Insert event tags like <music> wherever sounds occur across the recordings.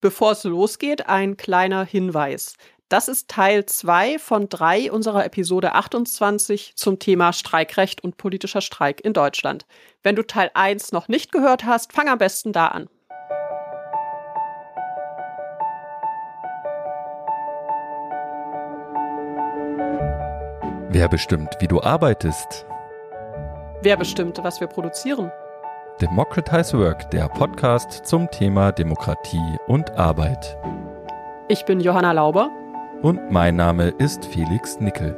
Bevor es losgeht, ein kleiner Hinweis. Das ist Teil 2 von 3 unserer Episode 28 zum Thema Streikrecht und politischer Streik in Deutschland. Wenn du Teil 1 noch nicht gehört hast, fang am besten da an. Wer bestimmt, wie du arbeitest? Wer bestimmt, was wir produzieren? Democratize Work, der Podcast zum Thema Demokratie und Arbeit. Ich bin Johanna Lauber. Und mein Name ist Felix Nickel.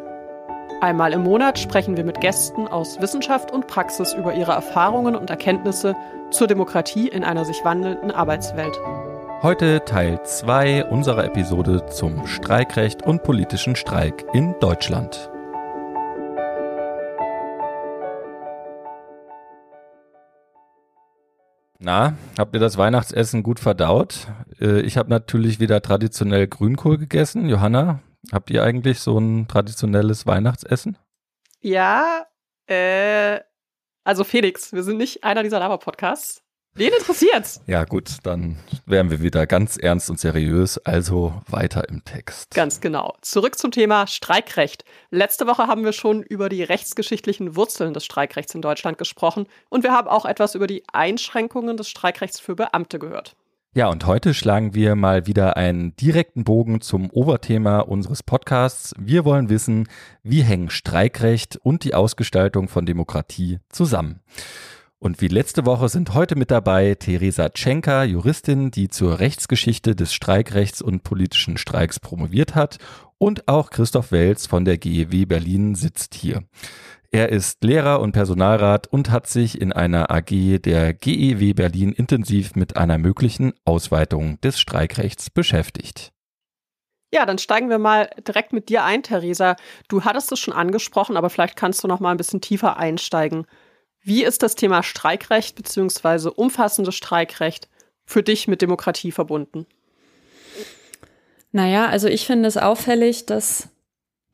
Einmal im Monat sprechen wir mit Gästen aus Wissenschaft und Praxis über ihre Erfahrungen und Erkenntnisse zur Demokratie in einer sich wandelnden Arbeitswelt. Heute Teil 2 unserer Episode zum Streikrecht und politischen Streik in Deutschland. Na, habt ihr das Weihnachtsessen gut verdaut? Äh, ich habe natürlich wieder traditionell Grünkohl gegessen. Johanna, habt ihr eigentlich so ein traditionelles Weihnachtsessen? Ja, äh, also Felix, wir sind nicht einer dieser Lava-Podcasts. Wen interessiert's? Ja, gut, dann wären wir wieder ganz ernst und seriös, also weiter im Text. Ganz genau. Zurück zum Thema Streikrecht. Letzte Woche haben wir schon über die rechtsgeschichtlichen Wurzeln des Streikrechts in Deutschland gesprochen und wir haben auch etwas über die Einschränkungen des Streikrechts für Beamte gehört. Ja, und heute schlagen wir mal wieder einen direkten Bogen zum Oberthema unseres Podcasts. Wir wollen wissen, wie hängen Streikrecht und die Ausgestaltung von Demokratie zusammen. Und wie letzte Woche sind heute mit dabei Theresa Tschenka, Juristin, die zur Rechtsgeschichte des Streikrechts und politischen Streiks promoviert hat, und auch Christoph Welz von der GEW Berlin sitzt hier. Er ist Lehrer und Personalrat und hat sich in einer AG der GEW Berlin intensiv mit einer möglichen Ausweitung des Streikrechts beschäftigt. Ja, dann steigen wir mal direkt mit dir ein, Theresa. Du hattest es schon angesprochen, aber vielleicht kannst du noch mal ein bisschen tiefer einsteigen. Wie ist das Thema Streikrecht bzw. umfassendes Streikrecht für dich mit Demokratie verbunden? Naja, also ich finde es auffällig, dass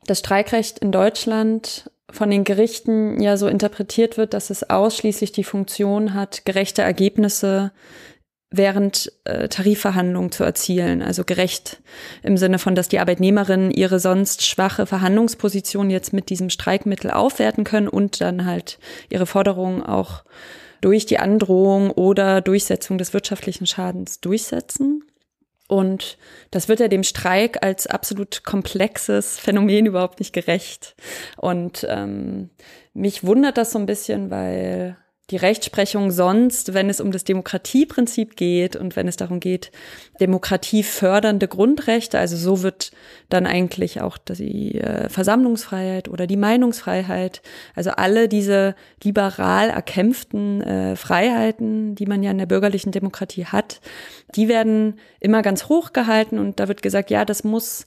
das Streikrecht in Deutschland von den Gerichten ja so interpretiert wird, dass es ausschließlich die Funktion hat, gerechte Ergebnisse während äh, Tarifverhandlungen zu erzielen. Also gerecht im Sinne von, dass die Arbeitnehmerinnen ihre sonst schwache Verhandlungsposition jetzt mit diesem Streikmittel aufwerten können und dann halt ihre Forderungen auch durch die Androhung oder Durchsetzung des wirtschaftlichen Schadens durchsetzen. Und das wird ja dem Streik als absolut komplexes Phänomen überhaupt nicht gerecht. Und ähm, mich wundert das so ein bisschen, weil die Rechtsprechung sonst, wenn es um das Demokratieprinzip geht und wenn es darum geht, demokratiefördernde Grundrechte, also so wird dann eigentlich auch die äh, Versammlungsfreiheit oder die Meinungsfreiheit, also alle diese liberal erkämpften äh, Freiheiten, die man ja in der bürgerlichen Demokratie hat, die werden immer ganz hoch gehalten und da wird gesagt, ja, das muss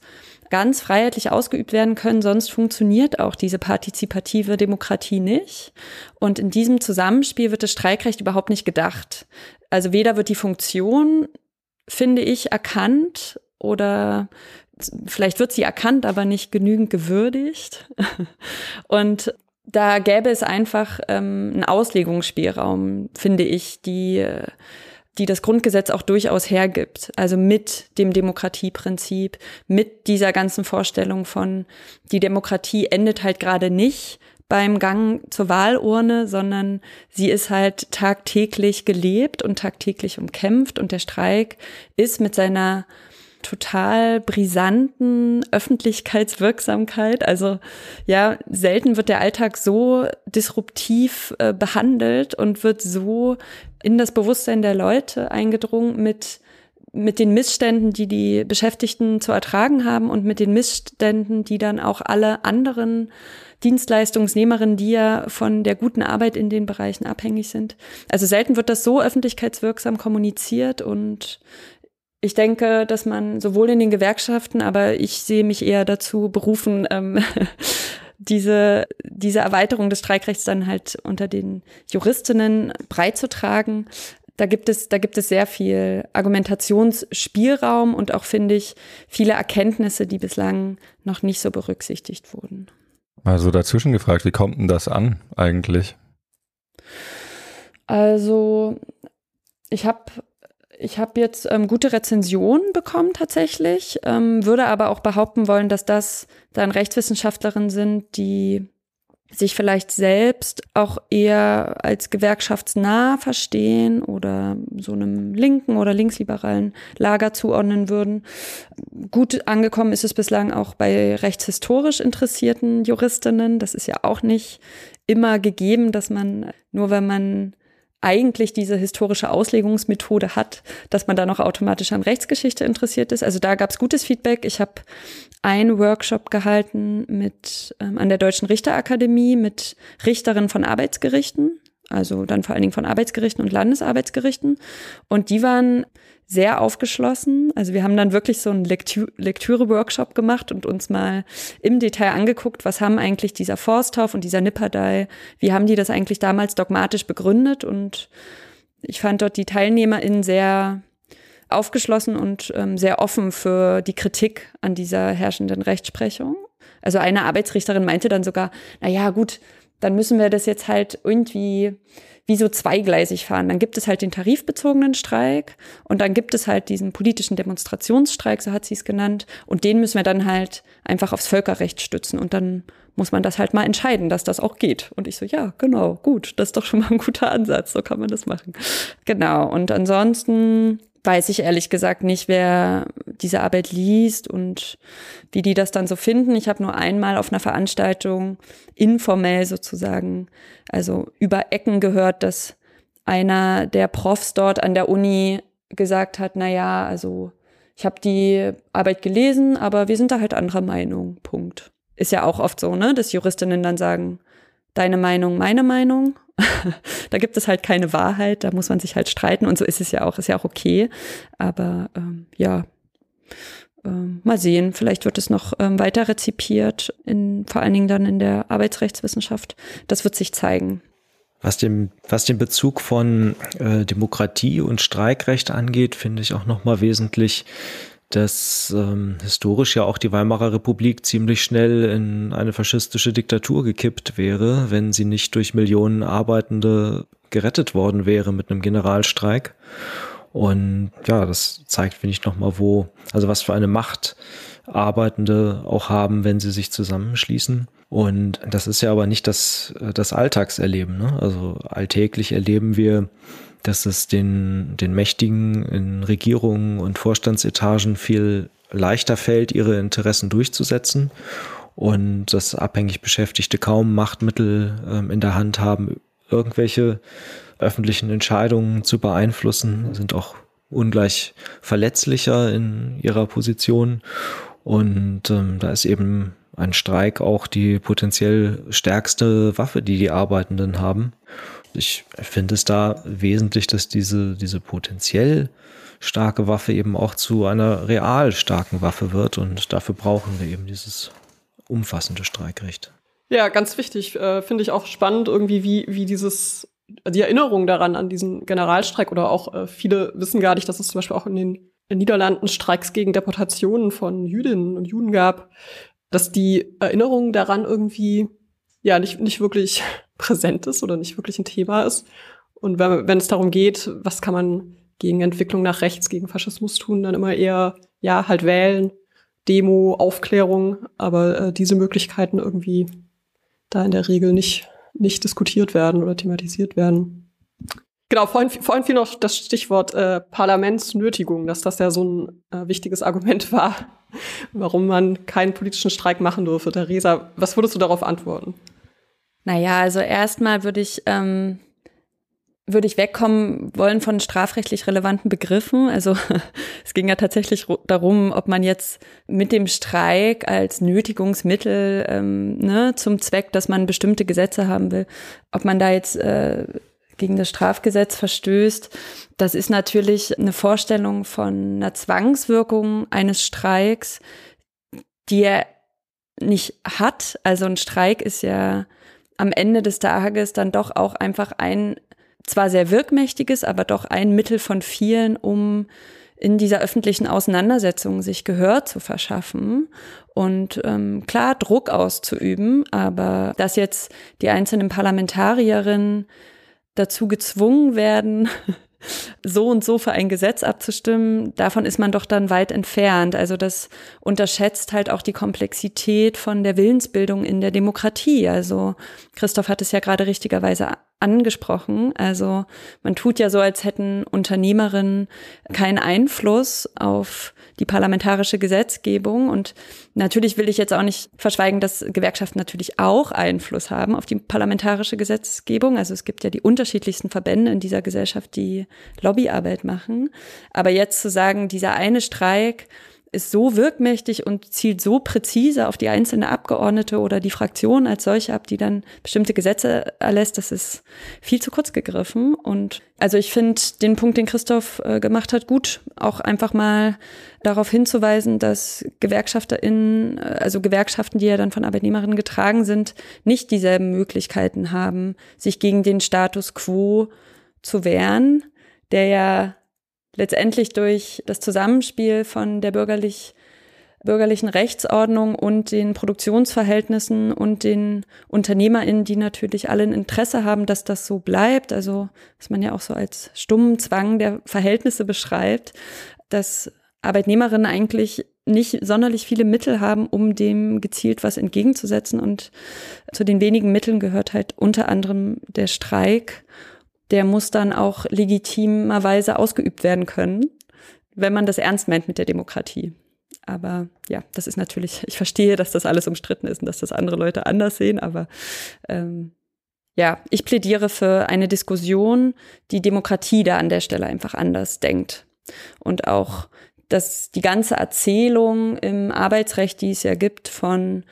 ganz freiheitlich ausgeübt werden können, sonst funktioniert auch diese partizipative Demokratie nicht. Und in diesem Zusammenspiel wird das Streikrecht überhaupt nicht gedacht. Also weder wird die Funktion, finde ich, erkannt oder vielleicht wird sie erkannt, aber nicht genügend gewürdigt. <laughs> Und da gäbe es einfach ähm, einen Auslegungsspielraum, finde ich, die äh, die das Grundgesetz auch durchaus hergibt. Also mit dem Demokratieprinzip, mit dieser ganzen Vorstellung von, die Demokratie endet halt gerade nicht beim Gang zur Wahlurne, sondern sie ist halt tagtäglich gelebt und tagtäglich umkämpft und der Streik ist mit seiner total brisanten Öffentlichkeitswirksamkeit. Also ja, selten wird der Alltag so disruptiv äh, behandelt und wird so in das Bewusstsein der Leute eingedrungen mit mit den Missständen, die die Beschäftigten zu ertragen haben und mit den Missständen, die dann auch alle anderen Dienstleistungsnehmerinnen, die ja von der guten Arbeit in den Bereichen abhängig sind. Also selten wird das so öffentlichkeitswirksam kommuniziert und ich denke, dass man sowohl in den Gewerkschaften, aber ich sehe mich eher dazu berufen, ähm, <laughs> diese, diese Erweiterung des Streikrechts dann halt unter den Juristinnen breit zu tragen. Da gibt es, da gibt es sehr viel Argumentationsspielraum und auch, finde ich, viele Erkenntnisse, die bislang noch nicht so berücksichtigt wurden. Also dazwischen gefragt, wie kommt denn das an eigentlich? Also, ich habe Ich habe jetzt ähm, gute Rezensionen bekommen tatsächlich, ähm, würde aber auch behaupten wollen, dass das dann Rechtswissenschaftlerinnen sind, die sich vielleicht selbst auch eher als gewerkschaftsnah verstehen oder so einem linken oder linksliberalen Lager zuordnen würden. Gut angekommen ist es bislang auch bei rechtshistorisch interessierten Juristinnen. Das ist ja auch nicht immer gegeben, dass man nur wenn man eigentlich diese historische Auslegungsmethode hat, dass man da noch automatisch an Rechtsgeschichte interessiert ist. Also da gab es gutes Feedback. Ich habe einen Workshop gehalten mit ähm, an der Deutschen Richterakademie mit Richterinnen von Arbeitsgerichten, also dann vor allen Dingen von Arbeitsgerichten und Landesarbeitsgerichten. Und die waren sehr aufgeschlossen. Also wir haben dann wirklich so einen Lektü Lektüre-Workshop gemacht und uns mal im Detail angeguckt, was haben eigentlich dieser Forsthoff und dieser Nipperdey, wie haben die das eigentlich damals dogmatisch begründet? Und ich fand dort die TeilnehmerInnen sehr aufgeschlossen und ähm, sehr offen für die Kritik an dieser herrschenden Rechtsprechung. Also eine Arbeitsrichterin meinte dann sogar, na ja, gut, dann müssen wir das jetzt halt irgendwie wie so zweigleisig fahren. Dann gibt es halt den tarifbezogenen Streik und dann gibt es halt diesen politischen Demonstrationsstreik, so hat sie es genannt. Und den müssen wir dann halt einfach aufs Völkerrecht stützen. Und dann muss man das halt mal entscheiden, dass das auch geht. Und ich so, ja, genau, gut, das ist doch schon mal ein guter Ansatz, so kann man das machen. Genau. Und ansonsten weiß ich ehrlich gesagt nicht, wer diese Arbeit liest und wie die das dann so finden. Ich habe nur einmal auf einer Veranstaltung informell sozusagen, also über Ecken gehört, dass einer der Profs dort an der Uni gesagt hat, na ja, also ich habe die Arbeit gelesen, aber wir sind da halt anderer Meinung. Punkt. Ist ja auch oft so, ne, dass Juristinnen dann sagen, deine Meinung, meine Meinung. <laughs> da gibt es halt keine Wahrheit, da muss man sich halt streiten und so ist es ja auch, ist ja auch okay. Aber ähm, ja, ähm, mal sehen, vielleicht wird es noch ähm, weiter rezipiert, in, vor allen Dingen dann in der Arbeitsrechtswissenschaft. Das wird sich zeigen. Was den, was den Bezug von äh, Demokratie und Streikrecht angeht, finde ich auch nochmal wesentlich, dass ähm, historisch ja auch die Weimarer Republik ziemlich schnell in eine faschistische Diktatur gekippt wäre, wenn sie nicht durch Millionen Arbeitende gerettet worden wäre mit einem Generalstreik. Und ja, das zeigt, finde ich, nochmal, wo, also was für eine Macht Arbeitende auch haben, wenn sie sich zusammenschließen. Und das ist ja aber nicht das, das Alltagserleben. Ne? Also alltäglich erleben wir dass es den, den Mächtigen in Regierungen und Vorstandsetagen viel leichter fällt, ihre Interessen durchzusetzen und dass abhängig Beschäftigte kaum Machtmittel ähm, in der Hand haben, irgendwelche öffentlichen Entscheidungen zu beeinflussen, sind auch ungleich verletzlicher in ihrer Position. Und ähm, da ist eben ein Streik auch die potenziell stärkste Waffe, die die Arbeitenden haben ich finde es da wesentlich, dass diese, diese potenziell starke Waffe eben auch zu einer real starken Waffe wird und dafür brauchen wir eben dieses umfassende Streikrecht. Ja, ganz wichtig, äh, finde ich auch spannend irgendwie, wie, wie dieses, die Erinnerung daran an diesen Generalstreik oder auch äh, viele wissen gar nicht, dass es zum Beispiel auch in den Niederlanden Streiks gegen Deportationen von Jüdinnen und Juden gab, dass die Erinnerung daran irgendwie ja nicht, nicht wirklich präsent ist oder nicht wirklich ein Thema ist. Und wenn, wenn es darum geht, was kann man gegen Entwicklung nach rechts, gegen Faschismus tun, dann immer eher, ja, halt wählen, Demo, Aufklärung, aber äh, diese Möglichkeiten irgendwie da in der Regel nicht, nicht diskutiert werden oder thematisiert werden. Genau, vorhin, vorhin fiel noch das Stichwort äh, Parlamentsnötigung, dass das ja so ein äh, wichtiges Argument war, warum man keinen politischen Streik machen dürfe. Theresa, was würdest du darauf antworten? Naja, also erstmal würde ich, ähm, würde ich wegkommen wollen von strafrechtlich relevanten Begriffen. Also <laughs> es ging ja tatsächlich darum, ob man jetzt mit dem Streik als Nötigungsmittel ähm, ne, zum Zweck, dass man bestimmte Gesetze haben will, ob man da jetzt äh, gegen das Strafgesetz verstößt. Das ist natürlich eine Vorstellung von einer Zwangswirkung eines Streiks, die er nicht hat. Also ein Streik ist ja am Ende des Tages dann doch auch einfach ein, zwar sehr wirkmächtiges, aber doch ein Mittel von vielen, um in dieser öffentlichen Auseinandersetzung sich Gehör zu verschaffen und ähm, klar Druck auszuüben, aber dass jetzt die einzelnen Parlamentarierinnen dazu gezwungen werden, <laughs> so und so für ein Gesetz abzustimmen, davon ist man doch dann weit entfernt. Also das unterschätzt halt auch die Komplexität von der Willensbildung in der Demokratie. Also Christoph hat es ja gerade richtigerweise angesprochen. Also man tut ja so, als hätten Unternehmerinnen keinen Einfluss auf die parlamentarische Gesetzgebung. Und natürlich will ich jetzt auch nicht verschweigen, dass Gewerkschaften natürlich auch Einfluss haben auf die parlamentarische Gesetzgebung. Also es gibt ja die unterschiedlichsten Verbände in dieser Gesellschaft, die Lobbyarbeit machen. Aber jetzt zu sagen, dieser eine Streik ist so wirkmächtig und zielt so präzise auf die einzelne Abgeordnete oder die Fraktion als solche ab, die dann bestimmte Gesetze erlässt, das ist viel zu kurz gegriffen. Und also ich finde den Punkt, den Christoph äh, gemacht hat, gut, auch einfach mal darauf hinzuweisen, dass GewerkschafterInnen, äh, also Gewerkschaften, die ja dann von Arbeitnehmerinnen getragen sind, nicht dieselben Möglichkeiten haben, sich gegen den Status quo zu wehren, der ja letztendlich durch das Zusammenspiel von der bürgerlich, bürgerlichen Rechtsordnung und den Produktionsverhältnissen und den UnternehmerInnen, die natürlich alle ein Interesse haben, dass das so bleibt, also was man ja auch so als stummen Zwang der Verhältnisse beschreibt, dass Arbeitnehmerinnen eigentlich nicht sonderlich viele Mittel haben, um dem gezielt was entgegenzusetzen. Und zu den wenigen Mitteln gehört halt unter anderem der Streik der muss dann auch legitimerweise ausgeübt werden können, wenn man das ernst meint mit der Demokratie. Aber ja, das ist natürlich, <laughs> ich verstehe, dass das alles umstritten ist und dass das andere Leute anders sehen, aber ähm, ja, ich plädiere für eine Diskussion, die Demokratie da an der Stelle einfach anders denkt. Und auch, dass die ganze Erzählung im Arbeitsrecht, die es ja gibt, von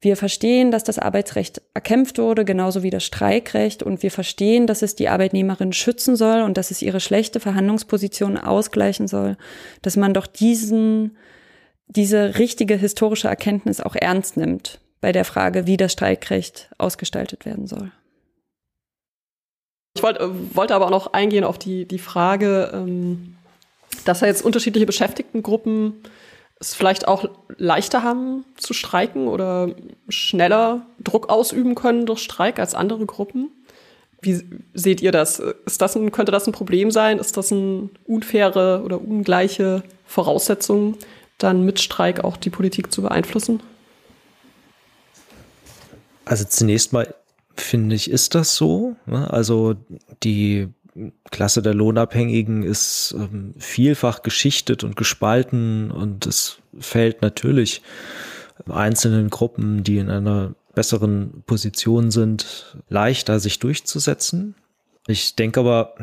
wir verstehen, dass das Arbeitsrecht erkämpft wurde, genauso wie das Streikrecht. Und wir verstehen, dass es die Arbeitnehmerin schützen soll und dass es ihre schlechte Verhandlungsposition ausgleichen soll, dass man doch diesen, diese richtige historische Erkenntnis auch ernst nimmt bei der Frage, wie das Streikrecht ausgestaltet werden soll. Ich wollte, wollte aber auch noch eingehen auf die, die Frage, ähm, dass jetzt unterschiedliche Beschäftigtengruppen es vielleicht auch leichter haben zu streiken oder schneller Druck ausüben können durch Streik als andere Gruppen. Wie seht ihr das? Ist das ein, könnte das ein Problem sein? Ist das eine unfaire oder ungleiche Voraussetzung, dann mit Streik auch die Politik zu beeinflussen? Also zunächst mal finde ich, ist das so. Ne? Also die Klasse der Lohnabhängigen ist ähm, vielfach geschichtet und gespalten und es fällt natürlich einzelnen Gruppen, die in einer besseren Position sind, leichter sich durchzusetzen. Ich denke aber,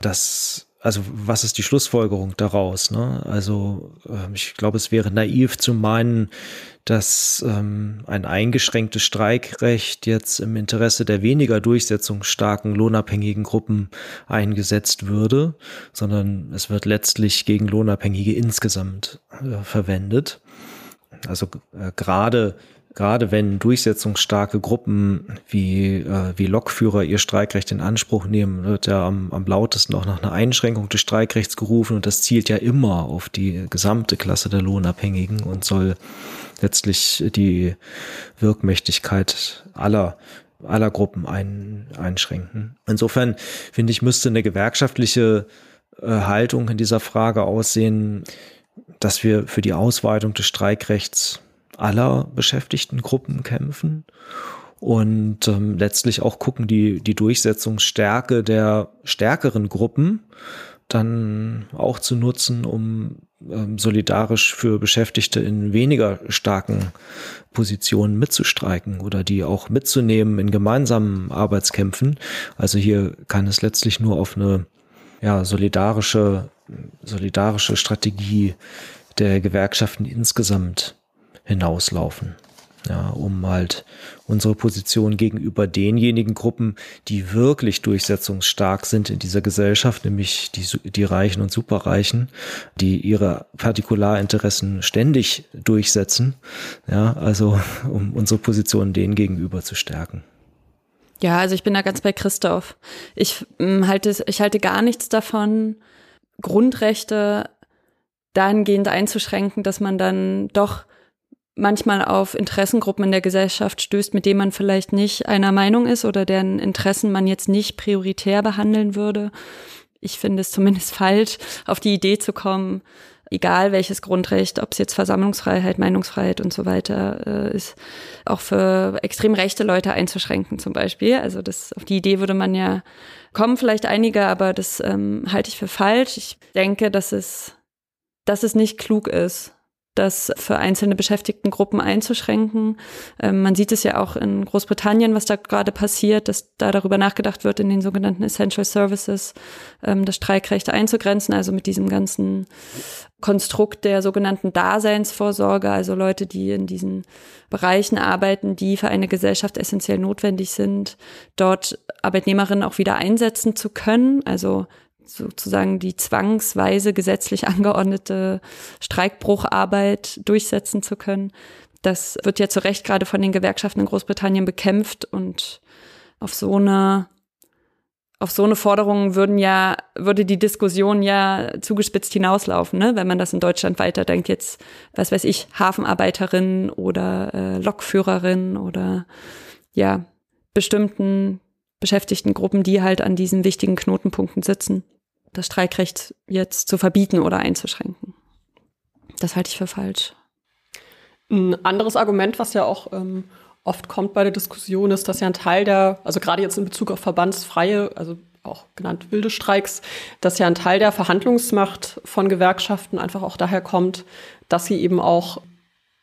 dass also was ist die Schlussfolgerung daraus? Ne? Also äh, ich glaube, es wäre naiv zu meinen, dass ähm, ein eingeschränktes Streikrecht jetzt im Interesse der weniger durchsetzungsstarken lohnabhängigen Gruppen eingesetzt würde, sondern es wird letztlich gegen Lohnabhängige insgesamt äh, verwendet. Also äh, gerade gerade wenn durchsetzungsstarke Gruppen wie, äh, wie Lokführer ihr Streikrecht in Anspruch nehmen, wird ja am, am lautesten auch nach einer Einschränkung des Streikrechts gerufen und das zielt ja immer auf die gesamte Klasse der Lohnabhängigen und soll letztlich die Wirkmächtigkeit aller aller Gruppen ein, einschränken. Insofern finde ich, müsste eine gewerkschaftliche äh, Haltung in dieser Frage aussehen, dass wir für die Ausweitung des Streikrechts aller beschäftigten Gruppen kämpfen und ähm, letztlich auch gucken, die, die Durchsetzungsstärke der stärkeren Gruppen dann auch zu nutzen, um ähm, solidarisch für Beschäftigte in weniger starken Positionen mitzustreiken oder die auch mitzunehmen in gemeinsamen Arbeitskämpfen. Also hier kann es letztlich nur auf eine ja, solidarische, solidarische Strategie der Gewerkschaften insgesamt hinauslaufen. Ja, um halt unsere Position gegenüber denjenigen Gruppen, die wirklich durchsetzungsstark sind in dieser Gesellschaft, nämlich die, die Reichen und Superreichen, die ihre Partikularinteressen ständig durchsetzen. Ja, also um unsere Position denen gegenüber zu stärken. Ja, also ich bin da ganz bei Christoph. Ich ähm, halte, ich halte gar nichts davon, Grundrechte dahingehend einzuschränken, dass man dann doch manchmal auf Interessengruppen in der Gesellschaft stößt, mit denen man vielleicht nicht einer Meinung ist oder deren Interessen man jetzt nicht prioritär behandeln würde. ich finde es zumindest <laughs> falsch, auf die Idee zu kommen, egal welches Grundrecht, ob es jetzt Versammlungsfreiheit, Meinungsfreiheit und so weiter äh, ist, auch für extrem rechte Leute einzuschränken zum Beispiel. Also das auf die Idee würde man ja kommen, vielleicht einige, aber das ähm, halte ich für falsch. Ich denke, dass es, dass es nicht klug ist, das für einzelne Beschäftigtengruppen einzuschränken. Ähm, man sieht es ja auch in Großbritannien, was da gerade passiert, dass da darüber nachgedacht wird, in den sogenannten Essential Services ähm, das Streikrecht einzugrenzen, also mit diesem ganzen Konstrukt der sogenannten Daseinsvorsorge, also Leute, die in diesen Bereichen arbeiten, die für eine Gesellschaft essentiell notwendig sind, dort Arbeitnehmerinnen auch wieder einsetzen zu können. Also sozusagen die zwangsweise gesetzlich <laughs> angeordnete Streikbrucharbeit durchsetzen zu können. Das wird ja zu Recht gerade von den Gewerkschaften in Großbritannien bekämpft und auf so eine auf so eine Forderung würden ja, würde die Diskussion ja zugespitzt hinauslaufen, ne? wenn man das in Deutschland weiterdenkt. Jetzt, was weiß ich, Hafenarbeiterin oder äh, Lokführerin oder ja, bestimmten Beschäftigtengruppen, die halt an diesen wichtigen Knotenpunkten sitzen das Streikrecht jetzt zu verbieten oder einzuschränken. Das halte ich für falsch. Ein anderes Argument, was ja auch ähm, oft kommt bei der Diskussion, ist, dass ja ein Teil der, also gerade jetzt in Bezug auf verbandsfreie, also auch genannt wilde Streiks, dass ja ein Teil der Verhandlungsmacht von Gewerkschaften einfach auch daher kommt, dass sie eben auch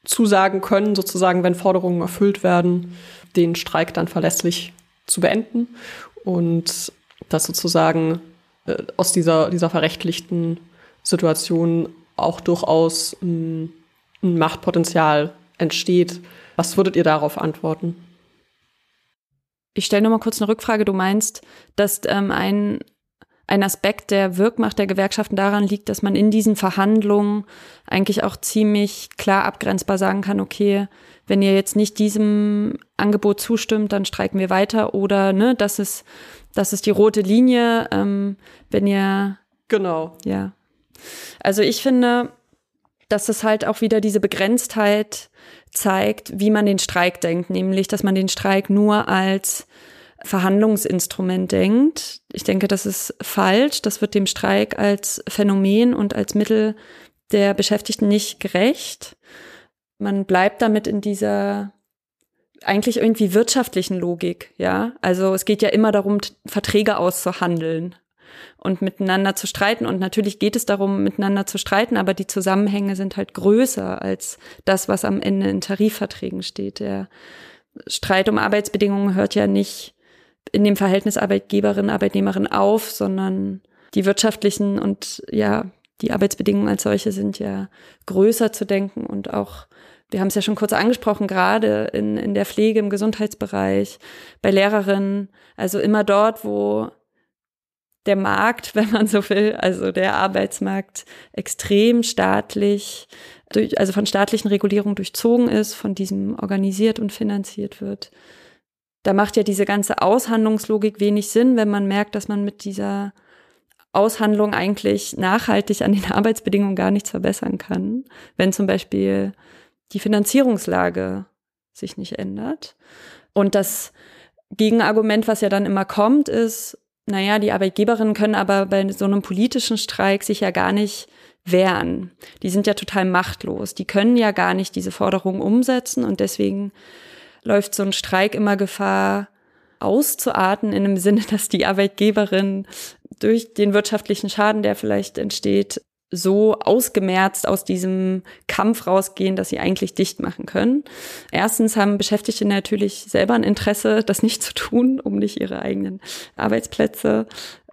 zusagen können, sozusagen, wenn Forderungen erfüllt werden, den Streik dann verlässlich zu beenden und dass sozusagen äh, aus dieser, dieser verrechtlichten Situation auch durchaus ein, ein Machtpotenzial entsteht. Was würdet ihr darauf antworten? Ich stelle nur mal kurz eine Rückfrage. Du meinst, dass ähm, ein, ein Aspekt der Wirkmacht der Gewerkschaften daran liegt, dass man in diesen Verhandlungen eigentlich auch ziemlich klar abgrenzbar sagen kann, okay, wenn ihr jetzt nicht diesem Angebot zustimmt, dann streiken wir weiter oder ne, das ist das ist die rote Linie, ähm, wenn ihr. Genau. Ja. Also ich finde, dass es halt auch wieder diese Begrenztheit zeigt, wie man den Streik denkt, nämlich, dass man den Streik nur als Verhandlungsinstrument denkt. Ich denke, das ist falsch. Das wird dem Streik als Phänomen und als Mittel der Beschäftigten nicht gerecht. Man bleibt damit in dieser eigentlich irgendwie wirtschaftlichen Logik, ja. Also es geht ja immer darum, Verträge auszuhandeln und miteinander zu streiten. Und natürlich geht es darum, miteinander zu streiten, aber die Zusammenhänge sind halt größer als das, was am Ende in Tarifverträgen steht. Der Streit um Arbeitsbedingungen hört ja nicht in dem Verhältnis Arbeitgeberin, Arbeitnehmerin auf, sondern die wirtschaftlichen und ja, die Arbeitsbedingungen als solche sind ja größer zu denken und auch wir haben es ja schon kurz angesprochen, gerade in, in der Pflege, im Gesundheitsbereich, bei Lehrerinnen, also immer dort, wo der Markt, <laughs> wenn man so will, also der Arbeitsmarkt extrem staatlich, durch, also von staatlichen Regulierungen durchzogen ist, von diesem organisiert und finanziert wird. Da macht ja diese ganze Aushandlungslogik wenig Sinn, wenn man merkt, dass man mit dieser Aushandlung eigentlich nachhaltig an den <laughs> Arbeitsbedingungen gar nichts verbessern kann. Wenn zum Beispiel die Finanzierungslage sich nicht ändert. Und das Gegenargument, was ja dann immer kommt, ist, naja, die Arbeitgeberinnen können aber bei so einem politischen Streik sich ja gar nicht wehren. Die sind ja total machtlos. Die können ja gar nicht diese Forderungen umsetzen und deswegen läuft so ein Streik immer Gefahr, auszuarten in dem Sinne, <laughs> dass die Arbeitgeberin durch den wirtschaftlichen Schaden, der vielleicht entsteht, so ausgemerzt aus diesem Kampf rausgehen, dass sie eigentlich dicht machen können. Erstens haben Beschäftigte natürlich selber ein Interesse, das nicht zu tun, um nicht ihre eigenen Arbeitsplätze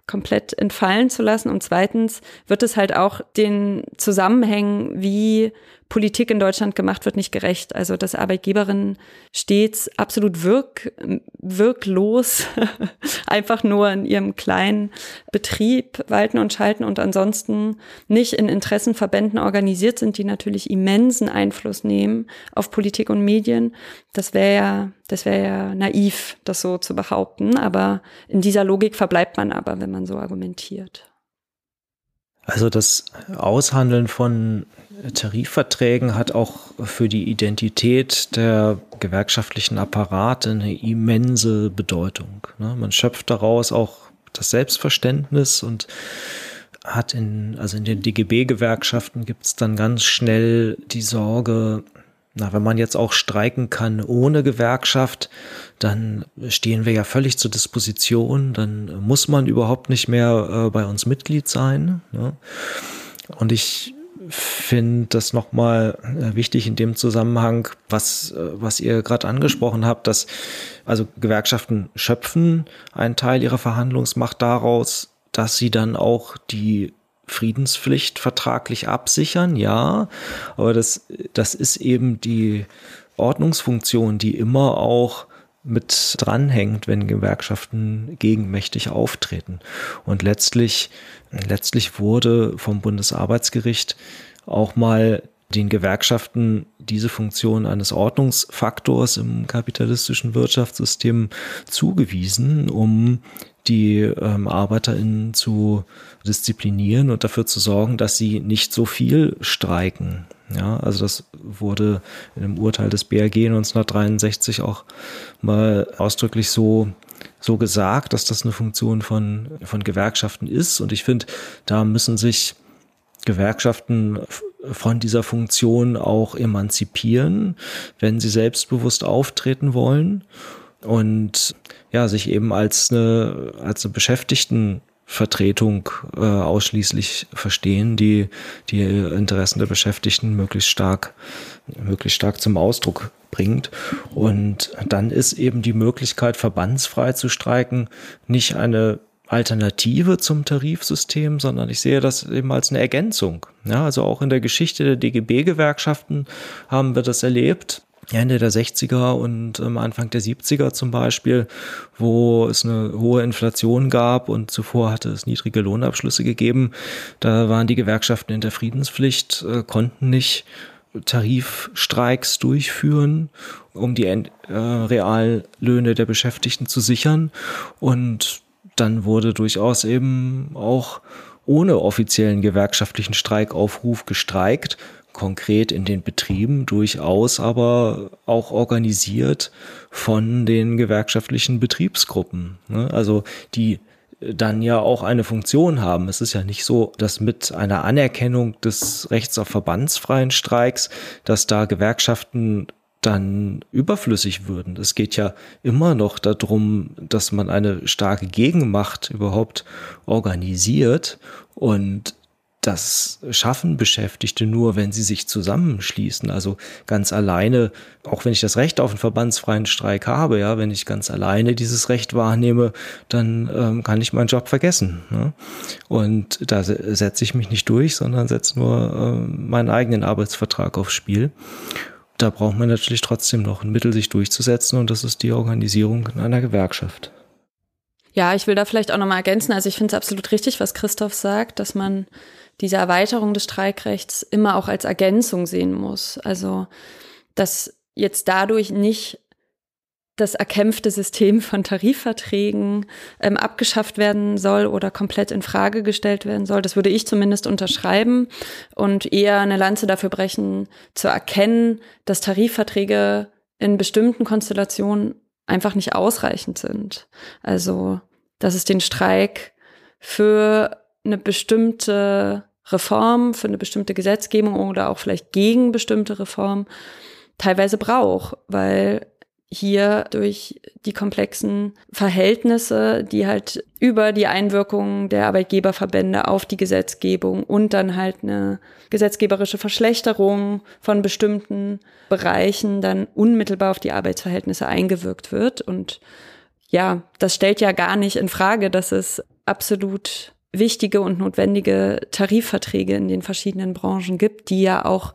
komplett entfallen zu lassen. Und zweitens wird es halt auch den Zusammenhängen, wie Politik in Deutschland gemacht wird, nicht gerecht. Also dass Arbeitgeberinnen stets absolut wirk wirklos <laughs> einfach nur in ihrem kleinen Betrieb walten und schalten und ansonsten nicht in Interessenverbänden organisiert sind, die natürlich immensen Einfluss nehmen auf Politik und Medien. Das wäre ja, das wäre ja naiv, das so zu behaupten. Aber in dieser Logik verbleibt man aber, wenn man so argumentiert. Also das Aushandeln von Tarifverträgen hat auch für die Identität der gewerkschaftlichen Apparate eine immense Bedeutung. Ne? Man schöpft daraus auch das Selbstverständnis und hat in, also in den DGB-Gewerkschaften gibt es dann ganz schnell die Sorge, na, wenn man jetzt auch streiken kann ohne Gewerkschaft, dann stehen wir ja völlig zur Disposition, dann muss man überhaupt nicht mehr äh, bei uns Mitglied sein. Ne? Und ich finde das nochmal äh, wichtig in dem Zusammenhang, was, äh, was ihr gerade angesprochen habt, dass also Gewerkschaften schöpfen einen Teil ihrer Verhandlungsmacht daraus, dass sie dann auch die Friedenspflicht vertraglich absichern, ja, aber das, das ist eben die Ordnungsfunktion, die immer auch mit dranhängt, wenn Gewerkschaften gegenmächtig auftreten. Und letztlich, letztlich wurde vom Bundesarbeitsgericht auch mal den Gewerkschaften diese Funktion eines Ordnungsfaktors im kapitalistischen Wirtschaftssystem zugewiesen, um die ähm, ArbeiterInnen zu disziplinieren und dafür zu sorgen, dass sie nicht so viel streiken. Ja, also das wurde in einem Urteil des BRG 1963 auch mal ausdrücklich so so gesagt, dass das eine Funktion von, von Gewerkschaften ist. Und ich finde, da müssen sich Gewerkschaften von dieser Funktion auch emanzipieren, wenn sie selbstbewusst auftreten wollen und ja, sich eben als eine, als eine Beschäftigtenvertretung äh, ausschließlich verstehen, die die Interessen der Beschäftigten möglichst stark, möglichst stark zum Ausdruck bringt. Und dann ist eben die Möglichkeit, verbandsfrei zu streiken, nicht eine Alternative zum Tarifsystem, sondern ich sehe das eben als eine Ergänzung. Ja, also auch in der Geschichte der DGB-Gewerkschaften haben wir das erlebt. Ende der 60er und ähm, Anfang der 70er zum Beispiel, wo es eine hohe Inflation gab und zuvor hatte es niedrige Lohnabschlüsse gegeben. Da waren die Gewerkschaften in der Friedenspflicht, äh, konnten nicht Tarifstreiks durchführen, um die äh, Reallöhne der Beschäftigten zu sichern. Und dann wurde durchaus eben auch ohne offiziellen gewerkschaftlichen Streikaufruf gestreikt, konkret in den Betrieben durchaus aber auch organisiert von den gewerkschaftlichen Betriebsgruppen. Ne? Also die dann ja auch eine Funktion haben. Es ist ja nicht so, dass mit einer Anerkennung des Rechts auf verbandsfreien Streiks, dass da Gewerkschaften dann überflüssig würden. Es geht ja immer noch darum, dass man eine starke Gegenmacht überhaupt organisiert und das schaffen Beschäftigte nur, wenn sie sich zusammenschließen. Also ganz alleine, auch wenn ich das Recht auf einen verbandsfreien Streik habe, ja, wenn ich ganz alleine dieses Recht wahrnehme, dann ähm, kann ich meinen Job vergessen. Ne? Und da setze ich mich nicht durch, sondern setze nur ähm, meinen eigenen Arbeitsvertrag aufs Spiel da braucht man natürlich trotzdem noch ein Mittel, sich durchzusetzen und das ist die Organisierung in einer Gewerkschaft. Ja, ich will da vielleicht auch nochmal ergänzen. Also ich finde es absolut richtig, was Christoph sagt, dass man diese Erweiterung des Streikrechts immer auch als Ergänzung sehen muss. Also, dass jetzt dadurch nicht das erkämpfte System von Tarifverträgen ähm, abgeschafft werden soll oder komplett in Frage gestellt werden soll. Das würde ich zumindest unterschreiben und eher eine Lanze dafür brechen, zu erkennen, dass Tarifverträge in bestimmten Konstellationen einfach nicht ausreichend sind. Also, dass es den Streik für eine bestimmte Reform, für eine bestimmte Gesetzgebung oder auch vielleicht gegen bestimmte Reformen teilweise braucht, weil hier durch die komplexen Verhältnisse, die halt über die Einwirkungen der Arbeitgeberverbände auf die Gesetzgebung und dann halt eine gesetzgeberische Verschlechterung von bestimmten Bereichen dann unmittelbar auf die Arbeitsverhältnisse eingewirkt wird. Und ja, das stellt ja gar nicht in Frage, dass es absolut wichtige und notwendige Tarifverträge in den verschiedenen Branchen gibt, die ja auch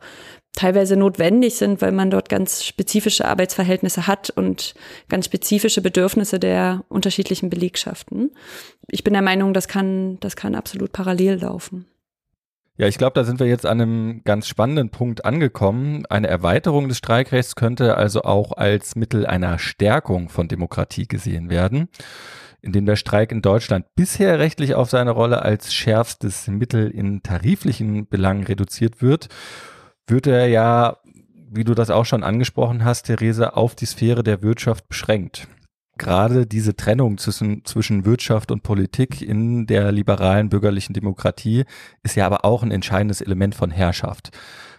teilweise notwendig sind, weil man dort ganz spezifische Arbeitsverhältnisse hat und ganz spezifische Bedürfnisse der unterschiedlichen Belegschaften. Ich bin der Meinung, das kann, das kann absolut parallel laufen. Ja, ich glaube, da sind wir jetzt an einem ganz spannenden Punkt angekommen. Eine Erweiterung des Streikrechts könnte also auch als Mittel einer Stärkung von Demokratie gesehen werden, indem der Streik in Deutschland bisher rechtlich auf seine Rolle als schärfstes Mittel in tariflichen Belangen reduziert wird wird er ja, wie du das auch schon angesprochen hast, Therese, auf die Sphäre der Wirtschaft beschränkt. gerade diese Trennung zwischen, zwischen Wirtschaft und Politik in der liberalen bürgerlichen Demokratie ist ja aber auch ein entscheidendes Element von Herrschaft.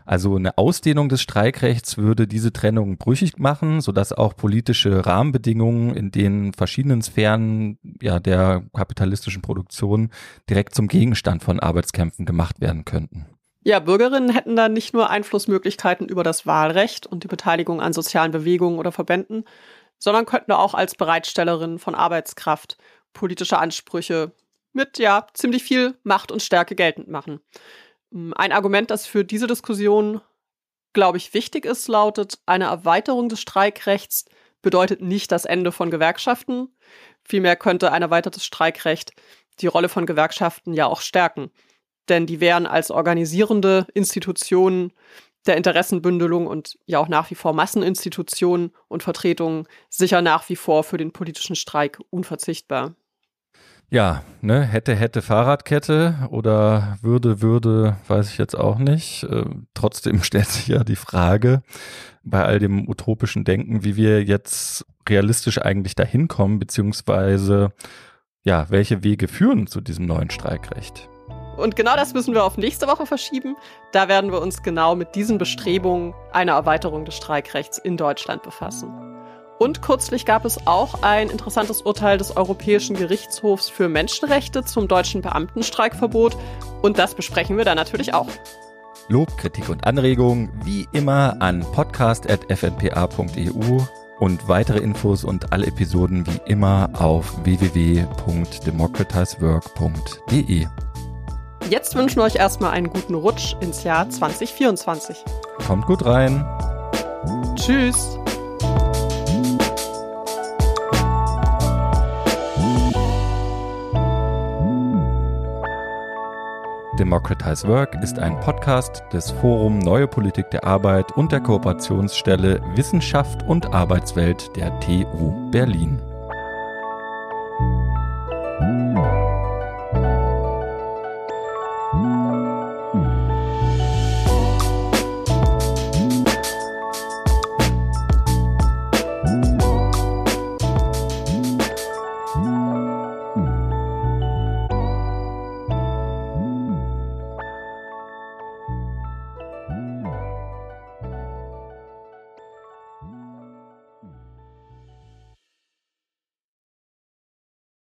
Also eine Ausdehnung des Streikrechts würde diese Trennung brüchig machen, sodass auch politische Rahmenbedingungen in den verschiedenen Sphären ja, der kapitalistischen Produktion direkt zum Gegenstand von Arbeitskämpfen gemacht werden könnten. Ja, Bürgerinnen hätten dann nicht nur Einflussmöglichkeiten über das Wahlrecht und die Beteiligung an sozialen Bewegungen oder Verbänden, sondern könnten auch als Bereitstellerinnen von Arbeitskraft politische Ansprüche mit ja ziemlich viel Macht und Stärke geltend machen. Hm, ein Argument, das für diese Diskussion, glaube ich, wichtig ist, lautet, eine Erweiterung des Streikrechts bedeutet nicht das Ende von Gewerkschaften. Vielmehr könnte ein erweitertes Streikrecht die Rolle von Gewerkschaften ja auch stärken. Denn die wären als organisierende Institutionen der Interessenbündelung und ja auch nach wie vor Masseninstitutionen und Vertretungen sicher nach wie vor für den politischen Streik unverzichtbar. Ja, ne, hätte, hätte Fahrradkette oder würde, würde, weiß ich jetzt auch nicht. Äh, trotzdem <laughs> stellt sich ja die Frage bei all dem utopischen Denken, wie wir jetzt realistisch eigentlich dahin kommen, beziehungsweise ja, welche Wege führen zu diesem neuen Streikrecht. Und genau das müssen wir auf nächste Woche verschieben. Da werden wir uns genau mit diesen Bestrebungen einer Erweiterung des Streikrechts in Deutschland befassen. Und kürzlich gab es auch ein interessantes Urteil des Europäischen Gerichtshofs für Menschenrechte zum deutschen Beamtenstreikverbot. Und das besprechen wir dann natürlich auch. Lob, Kritik und Anregungen wie immer an podcast.fnpa.eu und weitere Infos und alle Episoden wie immer auf www.democratizework.de. Jetzt wünschen wir euch erstmal einen guten Rutsch ins Jahr 2024. Kommt gut rein. Tschüss. Democratize Work ist ein Podcast des Forum Neue Politik der Arbeit und der Kooperationsstelle Wissenschaft und Arbeitswelt der TU Berlin.